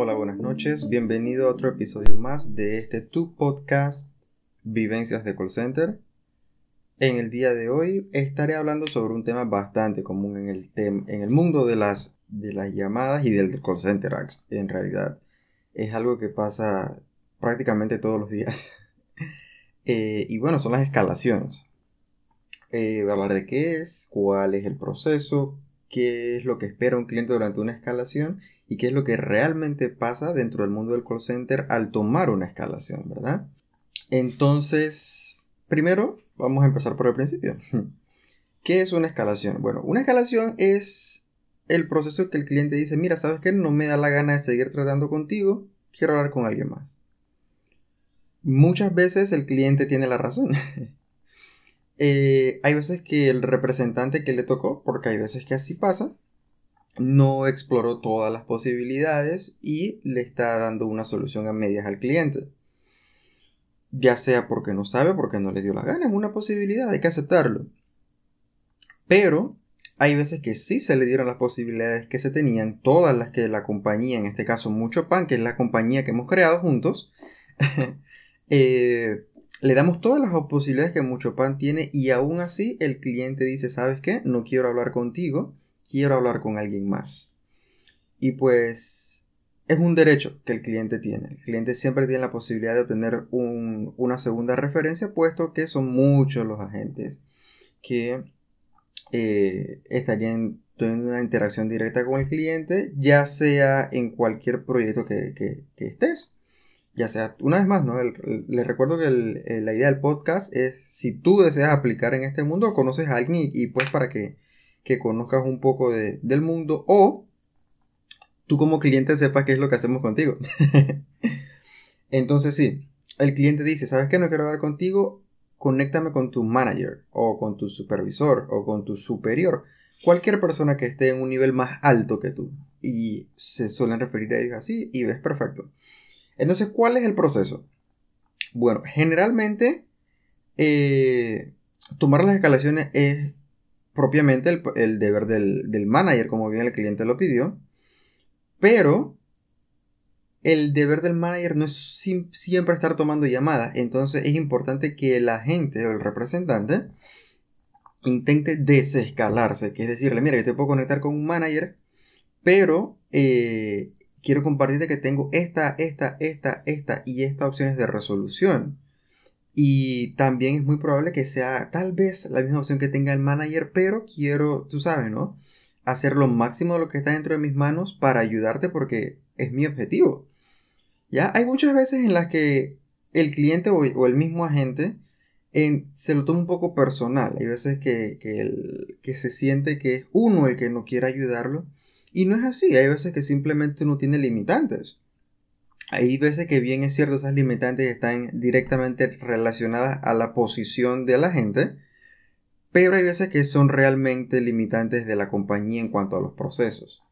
Hola, buenas noches. Bienvenido a otro episodio más de este Tu Podcast Vivencias de Call Center. En el día de hoy estaré hablando sobre un tema bastante común en el, en el mundo de las, de las llamadas y del call center en realidad. Es algo que pasa prácticamente todos los días. Eh, y bueno, son las escalaciones. Eh, hablar de qué es, cuál es el proceso, qué es lo que espera un cliente durante una escalación y qué es lo que realmente pasa dentro del mundo del call center al tomar una escalación, ¿verdad? Entonces, primero vamos a empezar por el principio. ¿Qué es una escalación? Bueno, una escalación es el proceso que el cliente dice, mira, ¿sabes qué? No me da la gana de seguir tratando contigo, quiero hablar con alguien más. Muchas veces el cliente tiene la razón. Eh, hay veces que el representante que le tocó, porque hay veces que así pasa, no exploró todas las posibilidades y le está dando una solución a medias al cliente. Ya sea porque no sabe, porque no le dio la gana, es una posibilidad, hay que aceptarlo. Pero hay veces que sí se le dieron las posibilidades que se tenían, todas las que la compañía, en este caso Mucho Pan, que es la compañía que hemos creado juntos, eh, le damos todas las posibilidades que Mucho Pan tiene y aún así el cliente dice, ¿sabes qué? No quiero hablar contigo, quiero hablar con alguien más. Y pues es un derecho que el cliente tiene. El cliente siempre tiene la posibilidad de obtener una segunda referencia, puesto que son muchos los agentes que eh, estarían teniendo una interacción directa con el cliente, ya sea en cualquier proyecto que estés ya sea, una vez más, ¿no? les recuerdo que la idea del podcast es si tú deseas aplicar en este mundo, conoces a alguien y, pues para que, conozcas un poco del mundo o tú como cliente sepas qué es lo que hacemos contigo. Entonces sí, el cliente dice, ¿sabes qué? No quiero hablar contigo, conéctame con tu manager o con tu supervisor o con tu superior. Cualquier persona que esté en un nivel más alto que tú. Y se suelen referir a ellos así y ves perfecto. Entonces, ¿cuál es el proceso? Bueno, generalmente eh, tomar las escalaciones es propiamente el, deber del, manager, como bien el cliente lo pidió, pero el deber del manager no es siempre estar tomando llamadas, entonces es importante que el agente o el representante intente desescalarse, que es decirle, mira, yo te puedo conectar con un manager, pero eh, quiero compartirte que tengo esta, esta, esta, esta y esta opciones de resolución. Y también es muy probable que sea tal vez la misma opción que tenga el manager, pero quiero, tú sabes, ¿no? Hacer lo máximo de lo que está dentro de mis manos para ayudarte porque es mi objetivo. Ya hay muchas veces en las que el cliente o, el mismo agente se lo toma un poco personal. Hay veces que, que se siente que es uno el que no quiere ayudarlo y no es así, hay veces que simplemente uno tiene limitantes. Hay veces que bien es cierto, esas limitantes están directamente relacionadas a la posición de la gente, pero hay veces que son realmente limitantes de la compañía en cuanto a los procesos.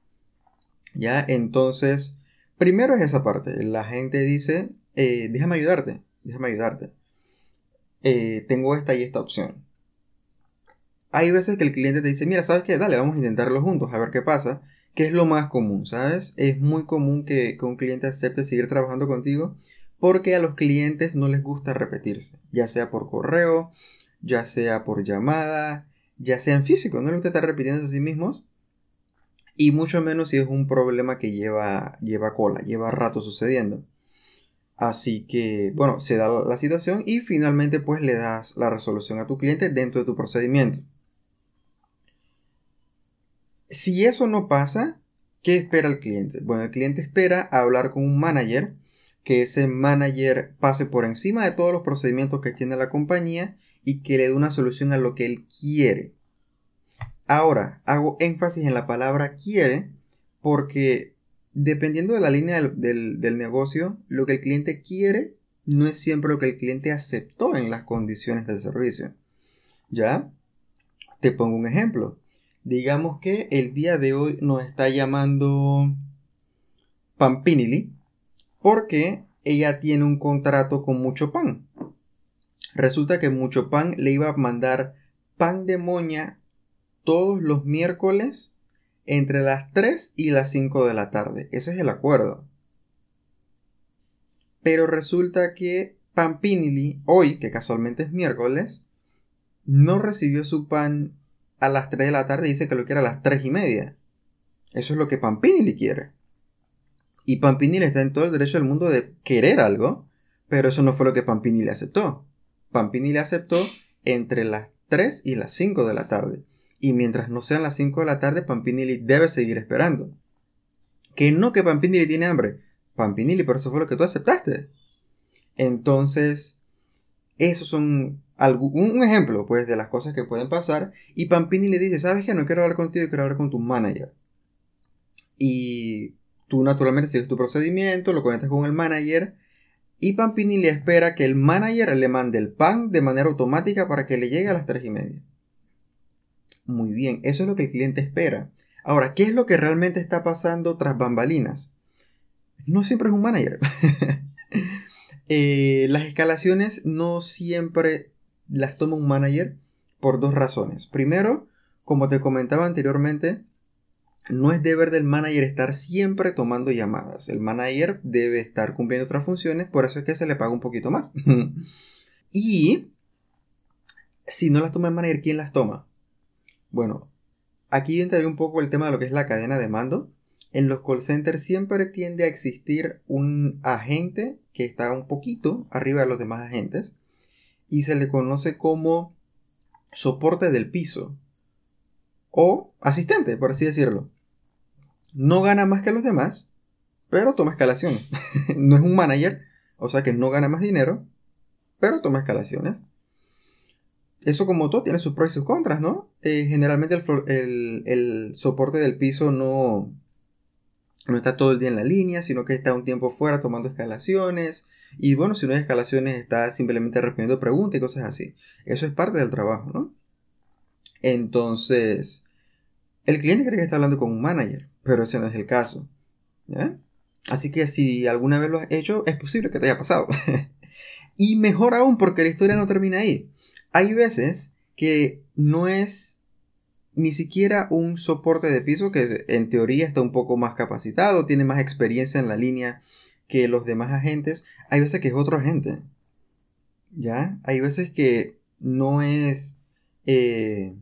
Ya, entonces, primero es esa parte. La gente dice, eh, déjame ayudarte, déjame ayudarte. Eh, tengo esta y esta opción. Hay veces que el cliente te dice, mira, ¿sabes qué? Dale, vamos a intentarlo juntos, a ver qué pasa. ¿Qué es lo más común, ¿sabes? Es muy común que, un cliente acepte seguir trabajando contigo porque a los clientes no les gusta repetirse, ya sea por correo, ya sea por llamada, ya sea en físico, no les gusta estar repitiendo a sí mismos y mucho menos si es un problema que lleva, lleva cola, lleva rato sucediendo. Así que, bueno, se da la situación y finalmente pues le das la resolución a tu cliente dentro de tu procedimiento. Si eso no pasa, ¿qué espera el cliente? Bueno, el cliente espera hablar con un manager, que ese manager pase por encima de todos los procedimientos que tiene la compañía y que le dé una solución a lo que él quiere. Ahora, hago énfasis en la palabra quiere porque dependiendo de la línea del, del, negocio, lo que el cliente quiere no es siempre lo que el cliente aceptó en las condiciones del servicio. ¿Ya? Te pongo un ejemplo. Digamos que el día de hoy nos está llamando Pampinili porque ella tiene un contrato con Mucho Pan. Resulta que Mucho Pan le iba a mandar pan de moña todos los miércoles entre las 3 y las 5 de la tarde. Ese es el acuerdo. Pero resulta que Pampinili, hoy, que casualmente es miércoles, no recibió su pan a las 3 de la tarde dice que lo quiere a las 3 y media. Eso es lo que Pampinili quiere. Y Pampinili está en todo el derecho del mundo de querer algo, pero eso no fue lo que Pampinili aceptó. Pampinili aceptó entre las 3 y las 5 de la tarde. Y mientras no sean las 5 de la tarde, Pampinili debe seguir esperando. Que no que Pampinili tiene hambre. Pampinili, pero eso fue lo que tú aceptaste. Entonces, esos son un ejemplo, pues, de las cosas que pueden pasar. Y Pampini le dice, ¿sabes qué? No quiero hablar contigo, quiero hablar con tu manager. Y tú naturalmente sigues tu procedimiento, lo conectas con el manager. Y Pampini le espera que el manager le mande el pan de manera automática para que le llegue a las 3 y media. Muy bien, eso es lo que el cliente espera. Ahora, ¿qué es lo que realmente está pasando tras bambalinas? No siempre es un manager. Eh, las escalaciones no siempre las toma un manager por dos razones. Primero, como te comentaba anteriormente, no es deber del manager estar siempre tomando llamadas. El manager debe estar cumpliendo otras funciones, por eso es que se le paga un poquito más. y si no las toma el manager, ¿quién las toma? Bueno, aquí entraría un poco el tema de lo que es la cadena de mando. En los call centers siempre tiende a existir un agente que está un poquito arriba de los demás agentes y se le conoce como soporte del piso o asistente, por así decirlo. No gana más que los demás, pero toma escalaciones. no es un manager, o sea que no gana más dinero, pero toma escalaciones. Eso como todo tiene sus pros y sus contras, ¿no? Eh, generalmente el, el, soporte del piso no, no está todo el día en la línea, sino que está un tiempo fuera tomando escalaciones, y bueno, si no hay escalaciones, está simplemente respondiendo preguntas y cosas así. Eso es parte del trabajo, ¿no? Entonces, el cliente cree que está hablando con un manager, pero ese no es el caso. Así que si alguna vez lo has hecho, es posible que te haya pasado. y mejor aún porque la historia no termina ahí. Hay veces que no es ni siquiera un soporte de piso que en teoría está un poco más capacitado, tiene más experiencia en la línea que los demás agentes, hay veces que es otro agente. ¿Ya? Hay veces que no es eh,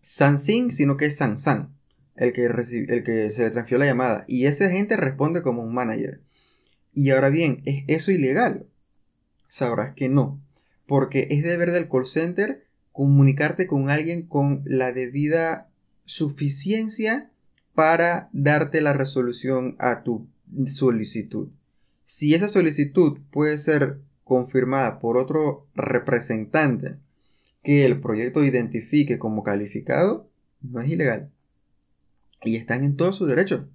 Sansing, sino que es Sansan el que, el que se le transfirió la llamada. Y ese agente responde como un manager. Y ahora bien, ¿es eso ilegal? Sabrás que no. Porque es deber del call center comunicarte con alguien con la debida suficiencia para darte la resolución a tu solicitud. Si esa solicitud puede ser confirmada por otro representante que el proyecto identifique como calificado, no es ilegal. Y están en todo su derecho.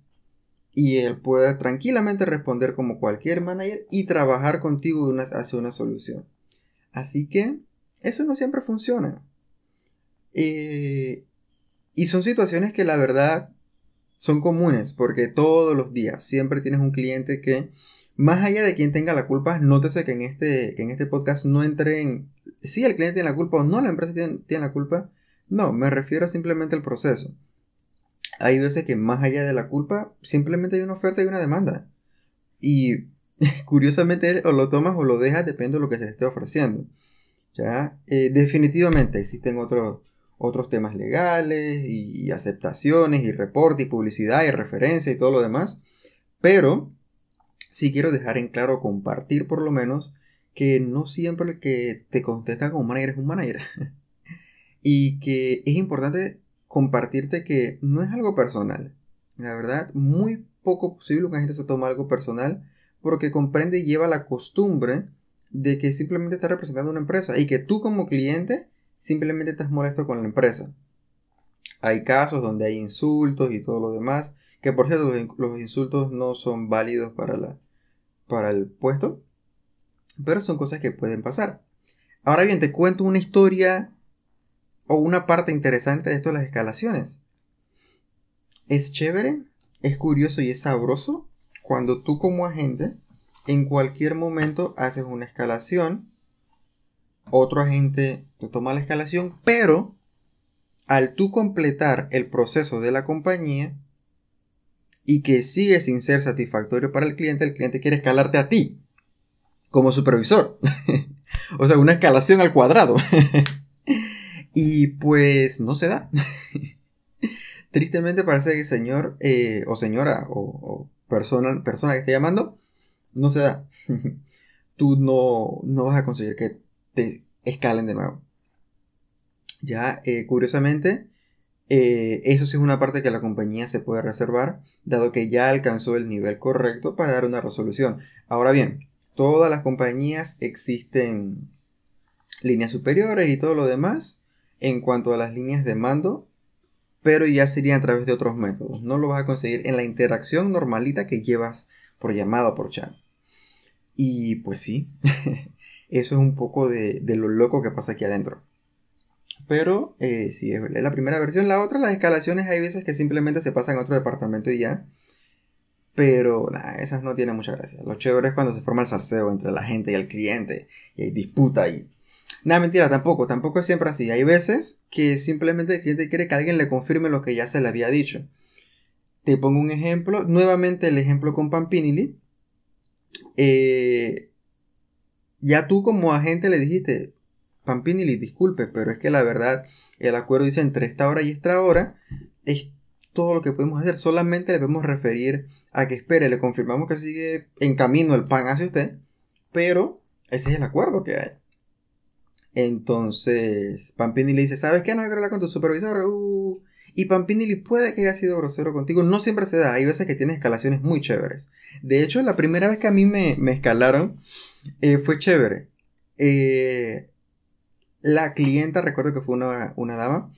Y él puede tranquilamente responder como cualquier manager y trabajar contigo hacia una solución. Así que eso no siempre funciona. Eh, y son situaciones que la verdad son comunes porque todos los días siempre tienes un cliente que, más allá de quien tenga la culpa, nótese que en este, en este podcast no entre en si el cliente tiene la culpa o no la empresa tiene, la culpa. No, me refiero simplemente al proceso. Hay veces que más allá de la culpa, simplemente hay una oferta y una demanda. Y curiosamente o lo tomas o lo dejas, depende de lo que se esté ofreciendo. ¿Ya? Eh, definitivamente existen otros otros temas legales y, aceptaciones y reporte y publicidad y referencia y todo lo demás. Pero sí quiero dejar en claro, compartir por lo menos, que no siempre que te contesta como manager es un manager. y que es importante compartirte que no es algo personal. La verdad, muy poco posible que la gente se tome algo personal porque comprende y lleva la costumbre de que simplemente está representando una empresa y que tú como cliente simplemente estás molesto con la empresa. Hay casos donde hay insultos y todo lo demás, que por cierto los, insultos no son válidos para, la, para el puesto, pero son cosas que pueden pasar. Ahora bien, te cuento una historia o una parte interesante de esto de las escalaciones. Es chévere, es curioso y es sabroso cuando tú como agente en cualquier momento haces una escalación otro agente te toma la escalación, pero al tú completar el proceso de la compañía y que sigue sin ser satisfactorio para el cliente, el cliente quiere escalarte a ti. como supervisor. o sea, una escalación al cuadrado. y pues no se da. Tristemente parece que señor eh, o señora o, persona, persona que esté llamando no se da. Tú no, no vas a conseguir que te escalen de nuevo. Ya, eh, curiosamente, eh, eso sí es una parte que la compañía se puede reservar, dado que ya alcanzó el nivel correcto para dar una resolución. Ahora bien, todas las compañías existen líneas superiores y todo lo demás en cuanto a las líneas de mando, pero ya serían a través de otros métodos. No lo vas a conseguir en la interacción normalita que llevas por llamada o por chat. Y pues sí, eso es un poco de, de lo loco que pasa aquí adentro. Pero eh, si es la primera versión. La otra, las escalaciones, hay veces que simplemente se pasan a otro departamento y ya. Pero nada, esas no tienen mucha gracia. Lo chévere es cuando se forma el salseo entre la gente y el cliente. Y hay disputa y... Nada, mentira, tampoco. Tampoco es siempre así. Hay veces que simplemente el cliente quiere que alguien le confirme lo que ya se le había dicho. Te pongo un ejemplo. Nuevamente el ejemplo con Pampinili. Eh, ya tú como agente le dijiste, Pampinili, disculpe, pero es que la verdad, el acuerdo dice entre esta hora y esta hora, es todo lo que podemos hacer. Solamente le podemos referir a que espere, le confirmamos que sigue en camino el pan hacia usted, pero ese es el acuerdo que hay. Entonces, Pampini le dice, ¿sabes qué? No que hablar con tu supervisor. Uh, y Pampinili puede que haya sido grosero contigo. No siempre se da. Hay veces que tiene escalaciones muy chéveres. De hecho, la primera vez que a mí me, escalaron eh, fue chévere. Eh, la clienta, recuerdo que fue una, una dama,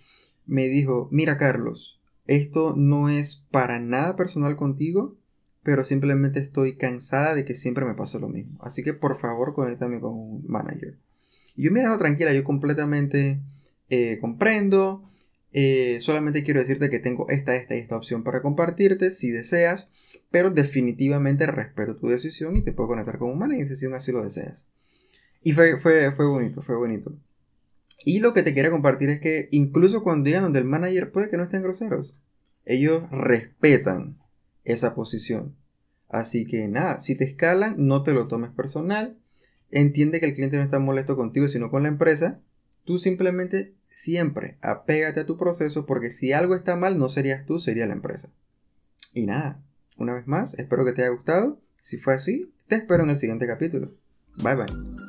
me dijo, mira Carlos, esto no es para nada personal contigo, pero simplemente estoy cansada de que siempre me pase lo mismo. Así que por favor conéctame con un manager. Y yo, mira, no, tranquila, yo completamente eh, comprendo. Eh, solamente quiero decirte que tengo esta, esta y esta opción para compartirte si deseas, pero definitivamente respeto tu decisión y te puedo conectar con un manager si así lo deseas. Y fue, fue, fue bonito, fue bonito. Y lo que te quería compartir es que incluso cuando llegan donde el manager puede que no estén groseros. Ellos respetan esa posición. Así que nada, si te escalan, no te lo tomes personal. Entiende que el cliente no está molesto contigo, sino con la empresa. Tú simplemente siempre apégate a tu proceso porque si algo está mal, no serías tú, sería la empresa. Y nada, una vez más, espero que te haya gustado. Si fue así, te espero en el siguiente capítulo. Bye bye.